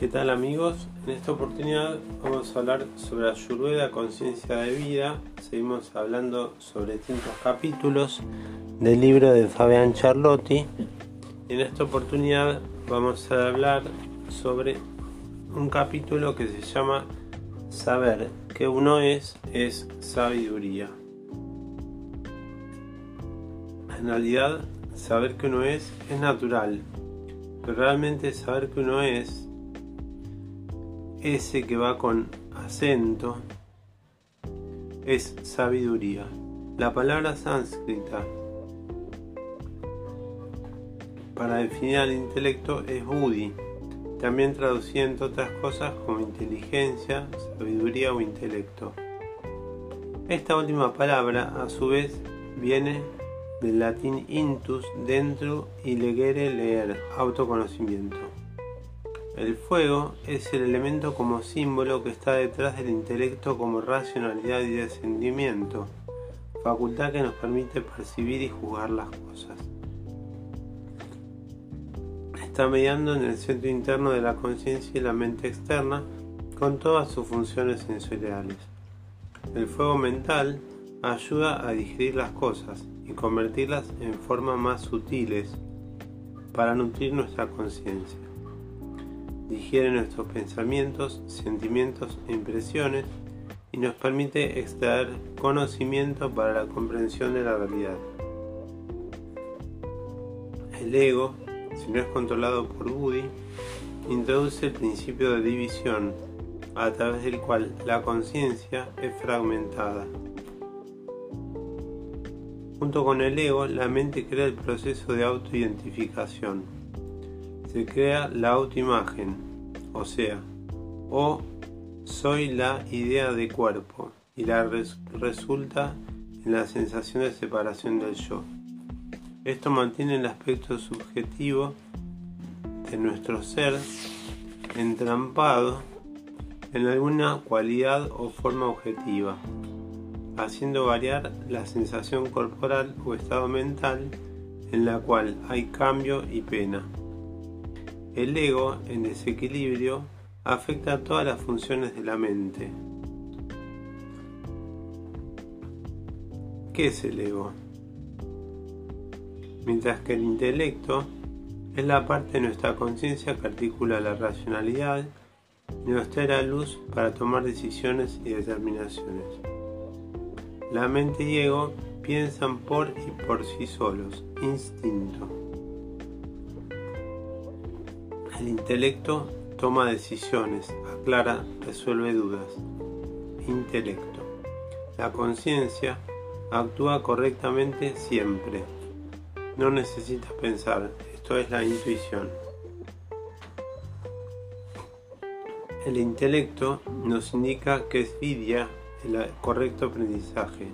¿Qué tal amigos? En esta oportunidad vamos a hablar sobre Ayurveda, conciencia de vida. Seguimos hablando sobre distintos capítulos del libro de Fabián Charlotti. En esta oportunidad vamos a hablar sobre un capítulo que se llama Saber que uno es es sabiduría. En realidad, saber que uno es es natural, pero realmente saber que uno es ese que va con acento es sabiduría. La palabra sánscrita para definir al intelecto es buddhi, también traducida entre otras cosas como inteligencia, sabiduría o intelecto. Esta última palabra a su vez viene del latín intus, dentro y legere, leer, autoconocimiento. El fuego es el elemento como símbolo que está detrás del intelecto como racionalidad y descendimiento, facultad que nos permite percibir y juzgar las cosas. Está mediando en el centro interno de la conciencia y la mente externa con todas sus funciones sensoriales. El fuego mental ayuda a digerir las cosas y convertirlas en formas más sutiles para nutrir nuestra conciencia digiere nuestros pensamientos, sentimientos e impresiones y nos permite extraer conocimiento para la comprensión de la realidad. El ego, si no es controlado por Buddhi, introduce el principio de división, a través del cual la conciencia es fragmentada. Junto con el ego, la mente crea el proceso de autoidentificación se crea la autoimagen, o sea, o soy la idea de cuerpo y la resulta en la sensación de separación del yo. Esto mantiene el aspecto subjetivo de nuestro ser entrampado en alguna cualidad o forma objetiva, haciendo variar la sensación corporal o estado mental en la cual hay cambio y pena. El ego en desequilibrio afecta a todas las funciones de la mente. ¿Qué es el ego? Mientras que el intelecto es la parte de nuestra conciencia que articula la racionalidad y nos trae la luz para tomar decisiones y determinaciones. La mente y ego piensan por y por sí solos, instinto. El intelecto toma decisiones, aclara, resuelve dudas. Intelecto. La conciencia actúa correctamente siempre. No necesita pensar, esto es la intuición. El intelecto nos indica que es vidia el correcto aprendizaje,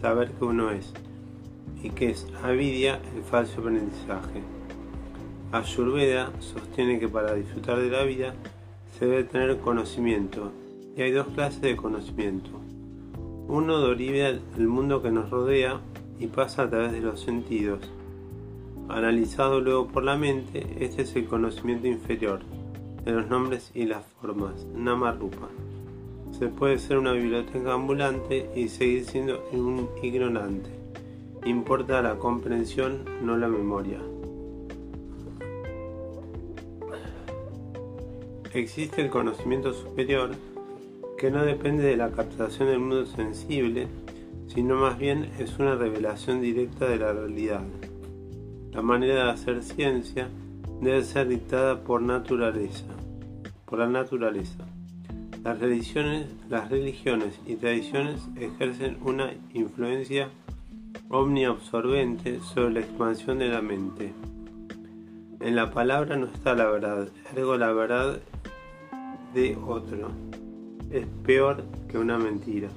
saber que uno es, y que es avidia el falso aprendizaje. Ayurveda sostiene que para disfrutar de la vida se debe tener conocimiento, y hay dos clases de conocimiento. Uno deriva del mundo que nos rodea y pasa a través de los sentidos. Analizado luego por la mente, este es el conocimiento inferior, de los nombres y las formas, Namarupa. Se puede ser una biblioteca ambulante y seguir siendo un ignorante. Importa la comprensión, no la memoria. Existe el conocimiento superior que no depende de la captación del mundo sensible, sino más bien es una revelación directa de la realidad. La manera de hacer ciencia debe ser dictada por naturaleza, por la naturaleza. Las religiones, las religiones y tradiciones ejercen una influencia omniabsorbente sobre la expansión de la mente. En la palabra no está la verdad, ergo la verdad de otro es peor que una mentira.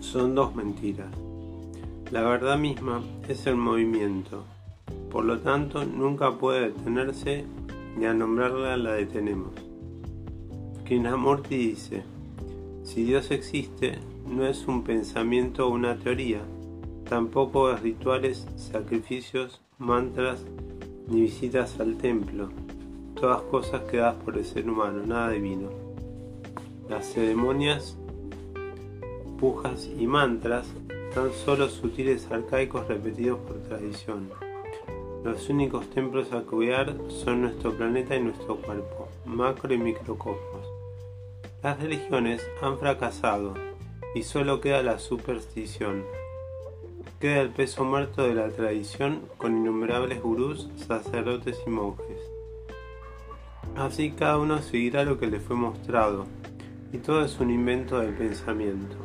Son dos mentiras. La verdad misma es el movimiento, por lo tanto nunca puede detenerse ni a nombrarla la detenemos. Krishnamurti dice, si Dios existe, no es un pensamiento o una teoría, tampoco es rituales, sacrificios, mantras ni visitas al templo todas cosas creadas por el ser humano, nada divino. Las ceremonias, pujas y mantras tan solo sutiles arcaicos repetidos por tradición. Los únicos templos a cuidar son nuestro planeta y nuestro cuerpo, macro y microcosmos. Las religiones han fracasado y solo queda la superstición. Queda el peso muerto de la tradición con innumerables gurús, sacerdotes y monjes. Así cada uno seguirá lo que le fue mostrado, y todo es un invento del pensamiento.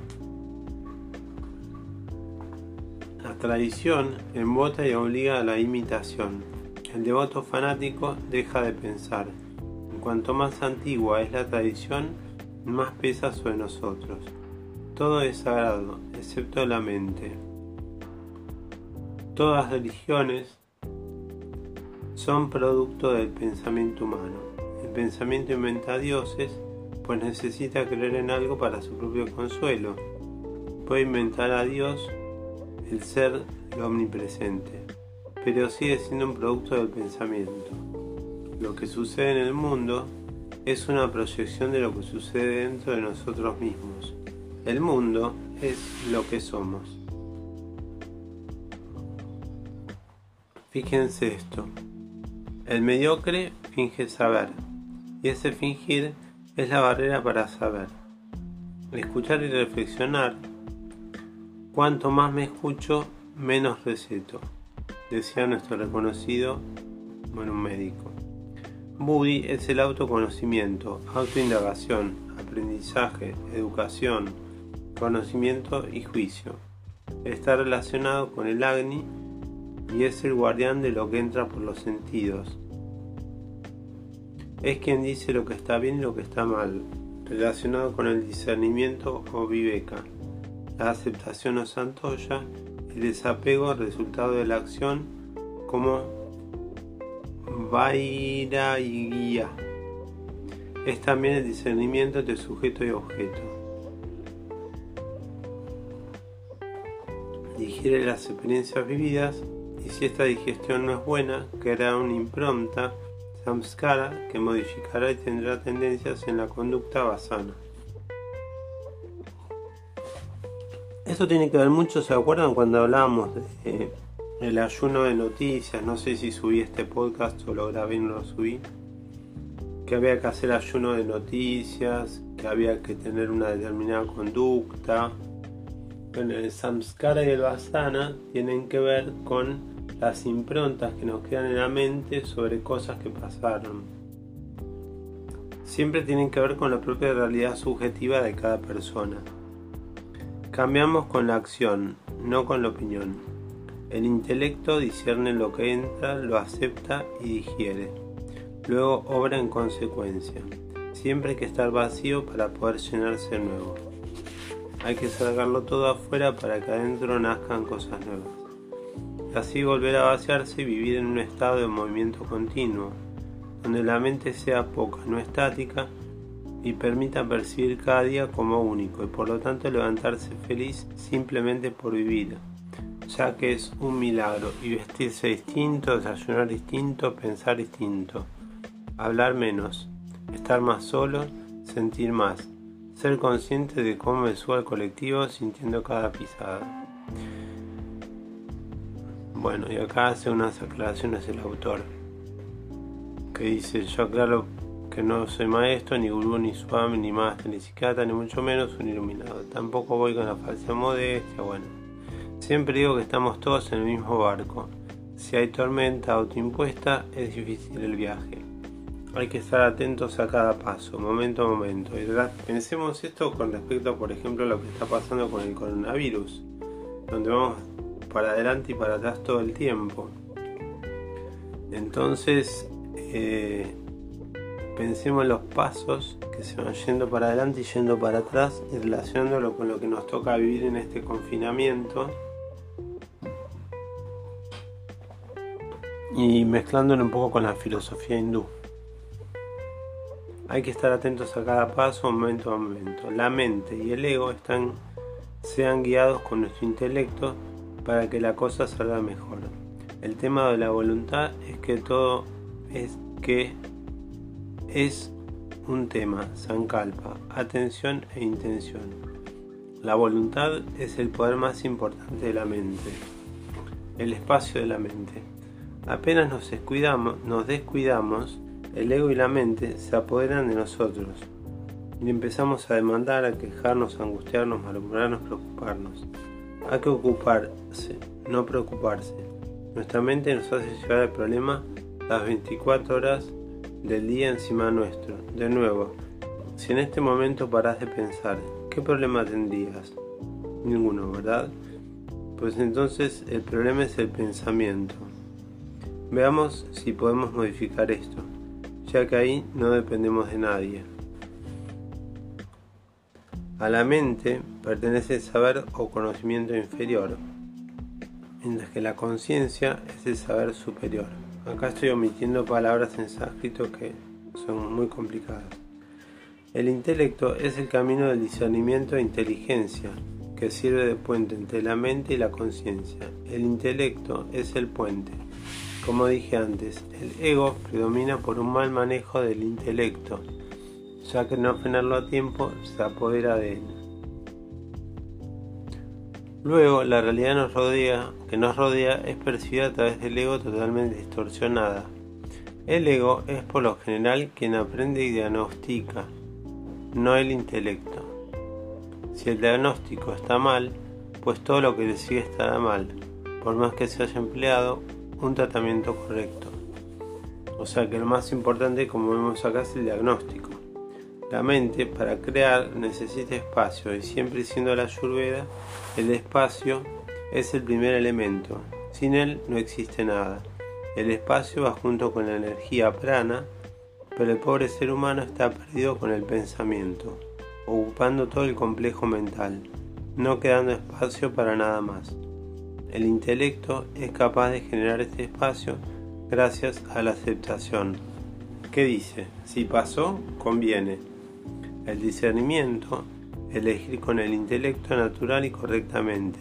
La tradición embota y obliga a la imitación. El devoto fanático deja de pensar. En cuanto más antigua es la tradición, más pesa sobre nosotros. Todo es sagrado, excepto la mente. Todas religiones son producto del pensamiento humano. El pensamiento inventa dioses, pues necesita creer en algo para su propio consuelo. Puede inventar a Dios, el ser omnipresente, pero sigue siendo un producto del pensamiento. Lo que sucede en el mundo es una proyección de lo que sucede dentro de nosotros mismos. El mundo es lo que somos. Fíjense esto. El mediocre finge saber y ese fingir es la barrera para saber. Escuchar y reflexionar. Cuanto más me escucho, menos receto, decía nuestro reconocido, bueno, médico. Moody es el autoconocimiento, autoindagación, aprendizaje, educación, conocimiento y juicio. Está relacionado con el Agni y es el guardián de lo que entra por los sentidos. Es quien dice lo que está bien y lo que está mal, relacionado con el discernimiento o viveka, la aceptación o santoya, el desapego resultado de la acción como vaira y guía. Es también el discernimiento de sujeto y objeto. digiere las experiencias vividas y si esta digestión no es buena, creará una impronta samskara que modificará y tendrá tendencias en la conducta basana. Esto tiene que ver mucho, ¿se acuerdan cuando hablábamos de el ayuno de noticias? No sé si subí este podcast o lo grabé y no lo subí. Que había que hacer ayuno de noticias, que había que tener una determinada conducta, el samskara y el vasana tienen que ver con las improntas que nos quedan en la mente sobre cosas que pasaron. Siempre tienen que ver con la propia realidad subjetiva de cada persona. Cambiamos con la acción, no con la opinión. El intelecto discierne lo que entra, lo acepta y digiere. Luego obra en consecuencia. Siempre hay que estar vacío para poder llenarse de nuevo. Hay que sacarlo todo afuera para que adentro nazcan cosas nuevas. Y así volver a vaciarse y vivir en un estado de movimiento continuo, donde la mente sea poca, no estática, y permita percibir cada día como único y por lo tanto levantarse feliz simplemente por vivir, ya que es un milagro y vestirse distinto, desayunar distinto, pensar distinto, hablar menos, estar más solo, sentir más, ser consciente de cómo me subo al colectivo sintiendo cada pisada. Bueno, y acá hace unas aclaraciones el autor, que dice, yo aclaro que no soy maestro, ni gurú, ni swami, ni máster, ni psiquiatra, ni mucho menos un iluminado. Tampoco voy con la falsa modestia, bueno. Siempre digo que estamos todos en el mismo barco. Si hay tormenta autoimpuesta, es difícil el viaje hay que estar atentos a cada paso, momento a momento. Y pensemos esto con respecto, por ejemplo, a lo que está pasando con el coronavirus, donde vamos para adelante y para atrás todo el tiempo. Entonces, eh, pensemos en los pasos que se van yendo para adelante y yendo para atrás y relacionándolo con lo que nos toca vivir en este confinamiento. Y mezclándolo un poco con la filosofía hindú. Hay que estar atentos a cada paso, momento a momento. La mente y el ego están, sean guiados con nuestro intelecto para que la cosa salga mejor. El tema de la voluntad es que todo es que es un tema, Sankalpa, atención e intención. La voluntad es el poder más importante de la mente, el espacio de la mente. Apenas nos descuidamos, nos descuidamos, el ego y la mente se apoderan de nosotros y empezamos a demandar, a quejarnos, a angustiarnos, a murmurarnos, preocuparnos. Hay que ocuparse, no preocuparse. Nuestra mente nos hace llevar el problema las 24 horas del día encima nuestro. De nuevo, si en este momento paras de pensar, ¿qué problema tendrías? Ninguno, ¿verdad? Pues entonces el problema es el pensamiento. Veamos si podemos modificar esto, ya que ahí no dependemos de nadie. A la mente pertenece el saber o conocimiento inferior, mientras que la conciencia es el saber superior. Acá estoy omitiendo palabras en sánscrito que son muy complicadas. El intelecto es el camino del discernimiento e inteligencia, que sirve de puente entre la mente y la conciencia. El intelecto es el puente. Como dije antes, el ego predomina por un mal manejo del intelecto ya que no frenarlo a tiempo se apodera de él. Luego, la realidad nos rodea, que nos rodea es percibida a través del ego totalmente distorsionada. El ego es por lo general quien aprende y diagnostica, no el intelecto. Si el diagnóstico está mal, pues todo lo que sigue estará mal, por más que se haya empleado un tratamiento correcto. O sea que lo más importante, como vemos acá, es el diagnóstico. La mente para crear necesita espacio y siempre siendo la ayurveda, el espacio es el primer elemento. Sin él no existe nada. El espacio va junto con la energía prana, pero el pobre ser humano está perdido con el pensamiento, ocupando todo el complejo mental, no quedando espacio para nada más. El intelecto es capaz de generar este espacio gracias a la aceptación. ¿Qué dice? Si pasó, conviene el discernimiento, elegir con el intelecto natural y correctamente,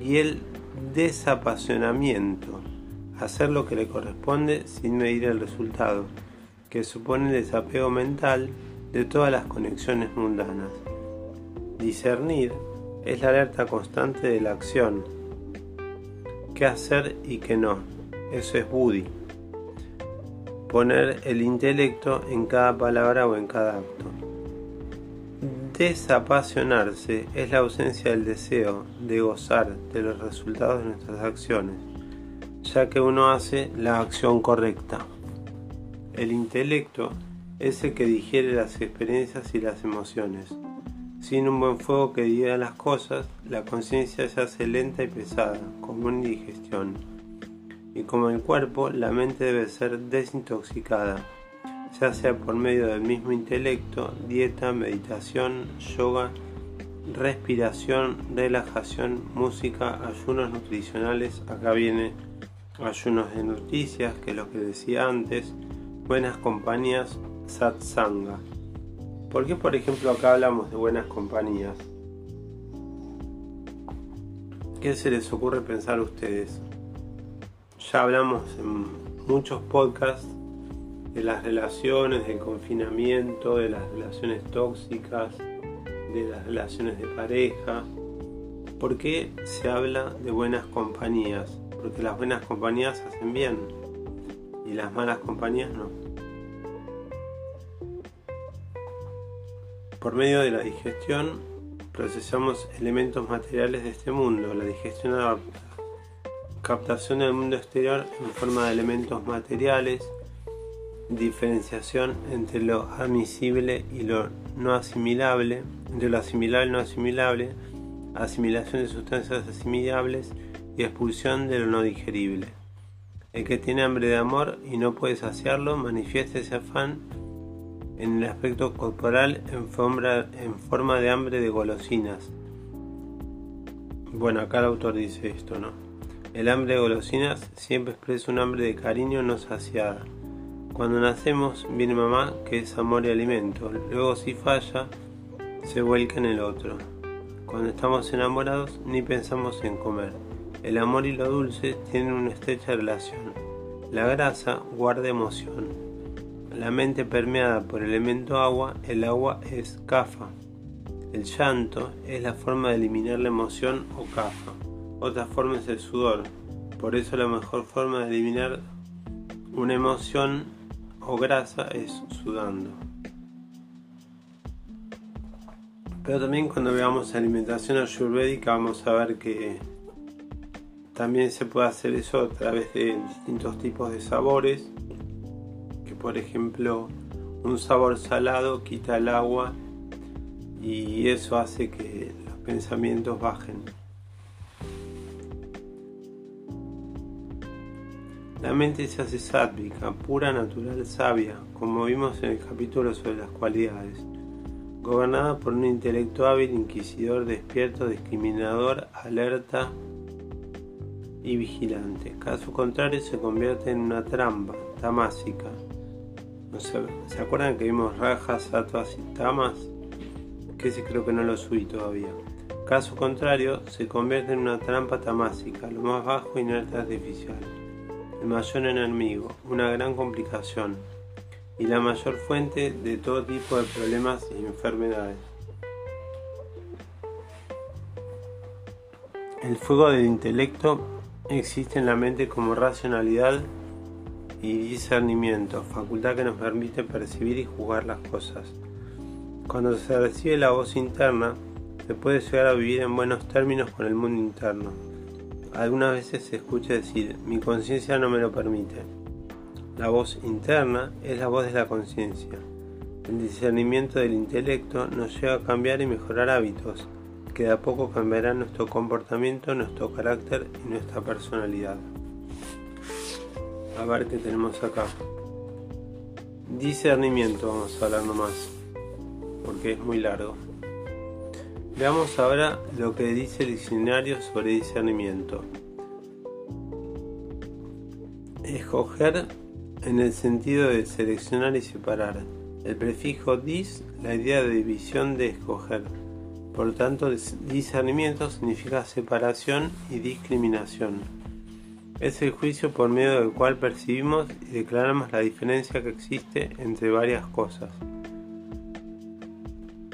y el desapasionamiento, hacer lo que le corresponde sin medir el resultado, que supone el desapego mental de todas las conexiones mundanas. Discernir es la alerta constante de la acción, qué hacer y qué no. Eso es Buddhi. Poner el intelecto en cada palabra o en cada acto. Desapasionarse es la ausencia del deseo de gozar de los resultados de nuestras acciones, ya que uno hace la acción correcta. El intelecto es el que digiere las experiencias y las emociones. Sin un buen fuego que diga las cosas, la conciencia se hace lenta y pesada, como una indigestión. Y como el cuerpo, la mente debe ser desintoxicada ya sea por medio del mismo intelecto, dieta, meditación, yoga, respiración, relajación, música, ayunos nutricionales, acá viene ayunos de noticias, que es lo que decía antes, buenas compañías, satsanga. ¿Por qué por ejemplo acá hablamos de buenas compañías? ¿Qué se les ocurre pensar a ustedes? Ya hablamos en muchos podcasts de las relaciones, del confinamiento, de las relaciones tóxicas, de las relaciones de pareja. ¿Por qué se habla de buenas compañías? Porque las buenas compañías hacen bien y las malas compañías no. Por medio de la digestión procesamos elementos materiales de este mundo, la digestión adapta, captación del mundo exterior en forma de elementos materiales, diferenciación entre lo admisible y lo no asimilable, entre lo asimilable y no asimilable, asimilación de sustancias asimilables y expulsión de lo no digerible. El que tiene hambre de amor y no puede saciarlo manifiesta ese afán en el aspecto corporal en forma, en forma de hambre de golosinas. Bueno, acá el autor dice esto, ¿no? El hambre de golosinas siempre expresa un hambre de cariño no saciada cuando nacemos viene mamá, que es amor y alimento. Luego si falla, se vuelca en el otro. Cuando estamos enamorados, ni pensamos en comer. El amor y lo dulce tienen una estrecha relación. La grasa guarda emoción. La mente permeada por el elemento agua, el agua es kafa. El llanto es la forma de eliminar la emoción o kafa. Otra forma es el sudor. Por eso la mejor forma de eliminar una emoción o grasa es sudando. Pero también cuando veamos alimentación ayurvédica vamos a ver que también se puede hacer eso a través de distintos tipos de sabores. Por ejemplo un sabor salado quita el agua y eso hace que los pensamientos bajen. La mente se hace sádvica, pura, natural, sabia, como vimos en el capítulo sobre las cualidades, gobernada por un intelecto hábil, inquisidor, despierto, discriminador, alerta y vigilante. Caso contrario se convierte en una trampa, tamásica. ¿Se acuerdan que vimos rajas, satvas y tamas? Que ese creo que no lo subí todavía. Caso contrario, se convierte en una trampa tamásica, lo más bajo inerte artificial el mayor enemigo, una gran complicación y la mayor fuente de todo tipo de problemas y enfermedades. El fuego del intelecto existe en la mente como racionalidad y discernimiento, facultad que nos permite percibir y juzgar las cosas. Cuando se recibe la voz interna, se puede llegar a vivir en buenos términos con el mundo interno algunas veces se escucha decir, mi conciencia no me lo permite. La voz interna es la voz de la conciencia. El discernimiento del intelecto nos lleva a cambiar y mejorar hábitos, que de a poco cambiarán nuestro comportamiento, nuestro carácter y nuestra personalidad. A ver qué tenemos acá. Discernimiento, vamos a hablar nomás, porque es muy largo. Veamos ahora lo que dice el diccionario sobre discernimiento. Escoger en el sentido de seleccionar y separar. El prefijo dis, la idea de división de escoger. Por tanto, discernimiento significa separación y discriminación. Es el juicio por medio del cual percibimos y declaramos la diferencia que existe entre varias cosas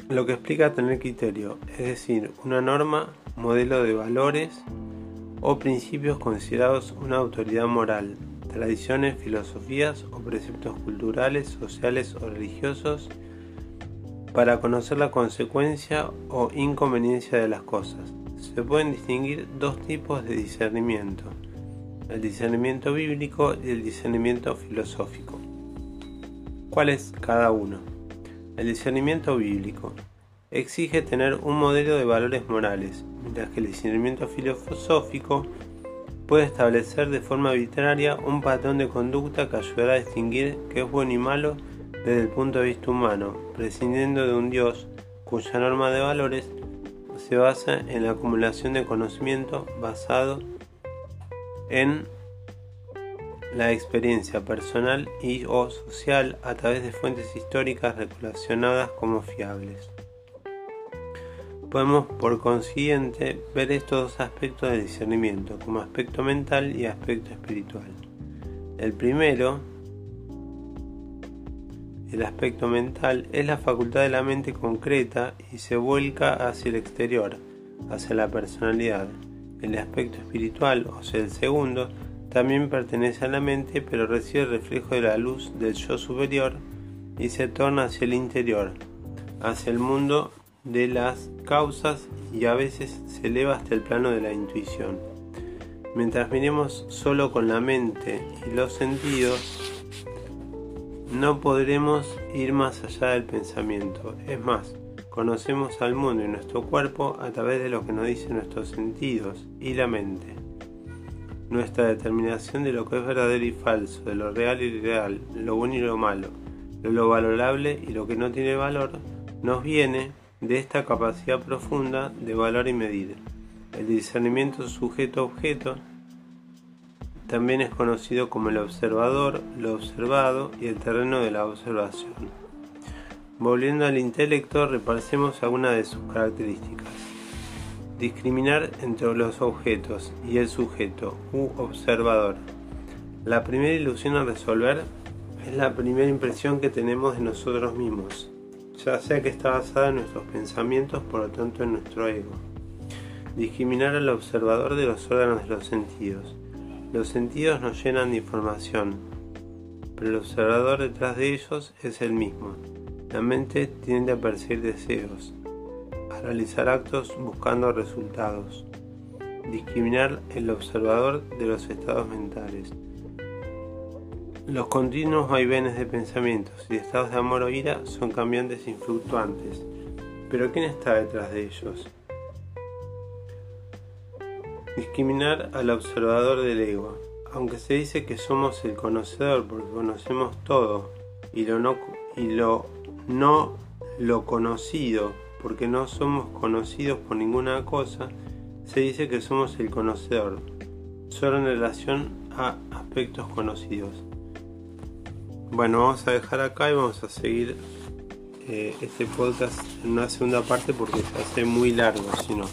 lo que explica tener criterio, es decir, una norma, modelo de valores o principios considerados una autoridad moral, tradiciones, filosofías o preceptos culturales, sociales o religiosos para conocer la consecuencia o inconveniencia de las cosas. Se pueden distinguir dos tipos de discernimiento, el discernimiento bíblico y el discernimiento filosófico. ¿Cuál es cada uno? El discernimiento bíblico exige tener un modelo de valores morales, mientras que el discernimiento filosófico puede establecer de forma arbitraria un patrón de conducta que ayudará a distinguir qué es bueno y malo desde el punto de vista humano, prescindiendo de un Dios cuya norma de valores se basa en la acumulación de conocimiento basado en la experiencia personal y o social a través de fuentes históricas relacionadas como fiables. Podemos por consiguiente ver estos dos aspectos del discernimiento como aspecto mental y aspecto espiritual. El primero, el aspecto mental, es la facultad de la mente concreta y se vuelca hacia el exterior, hacia la personalidad. El aspecto espiritual, o sea, el segundo, también pertenece a la mente, pero recibe el reflejo de la luz del yo superior y se torna hacia el interior, hacia el mundo de las causas y a veces se eleva hasta el plano de la intuición. Mientras miremos solo con la mente y los sentidos, no podremos ir más allá del pensamiento. Es más, conocemos al mundo y nuestro cuerpo a través de lo que nos dicen nuestros sentidos y la mente. Nuestra determinación de lo que es verdadero y falso, de lo real y irreal, lo bueno y lo malo, de lo valorable y lo que no tiene valor, nos viene de esta capacidad profunda de valor y medir. El discernimiento sujeto-objeto también es conocido como el observador, lo observado y el terreno de la observación. Volviendo al intelecto, repasemos algunas de sus características. Discriminar entre los objetos y el sujeto u observador. La primera ilusión a resolver es la primera impresión que tenemos de nosotros mismos, ya sea que está basada en nuestros pensamientos, por lo tanto en nuestro ego. Discriminar al observador de los órganos de los sentidos. Los sentidos nos llenan de información, pero el observador detrás de ellos es el mismo. La mente tiende a percibir deseos, a realizar actos buscando resultados. Discriminar el observador de los estados mentales. Los continuos vaivenes de pensamientos y estados de amor o ira son cambiantes y fluctuantes. Pero ¿quién está detrás de ellos? Discriminar al observador del ego. Aunque se dice que somos el conocedor porque conocemos todo y lo no, y lo, no lo conocido porque no somos conocidos por ninguna cosa, se dice que somos el conocedor, solo en relación a aspectos conocidos. Bueno, vamos a dejar acá y vamos a seguir eh, este podcast en una segunda parte porque se hace muy largo, si no.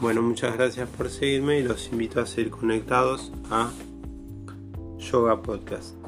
Bueno, muchas gracias por seguirme y los invito a seguir conectados a Yoga Podcast.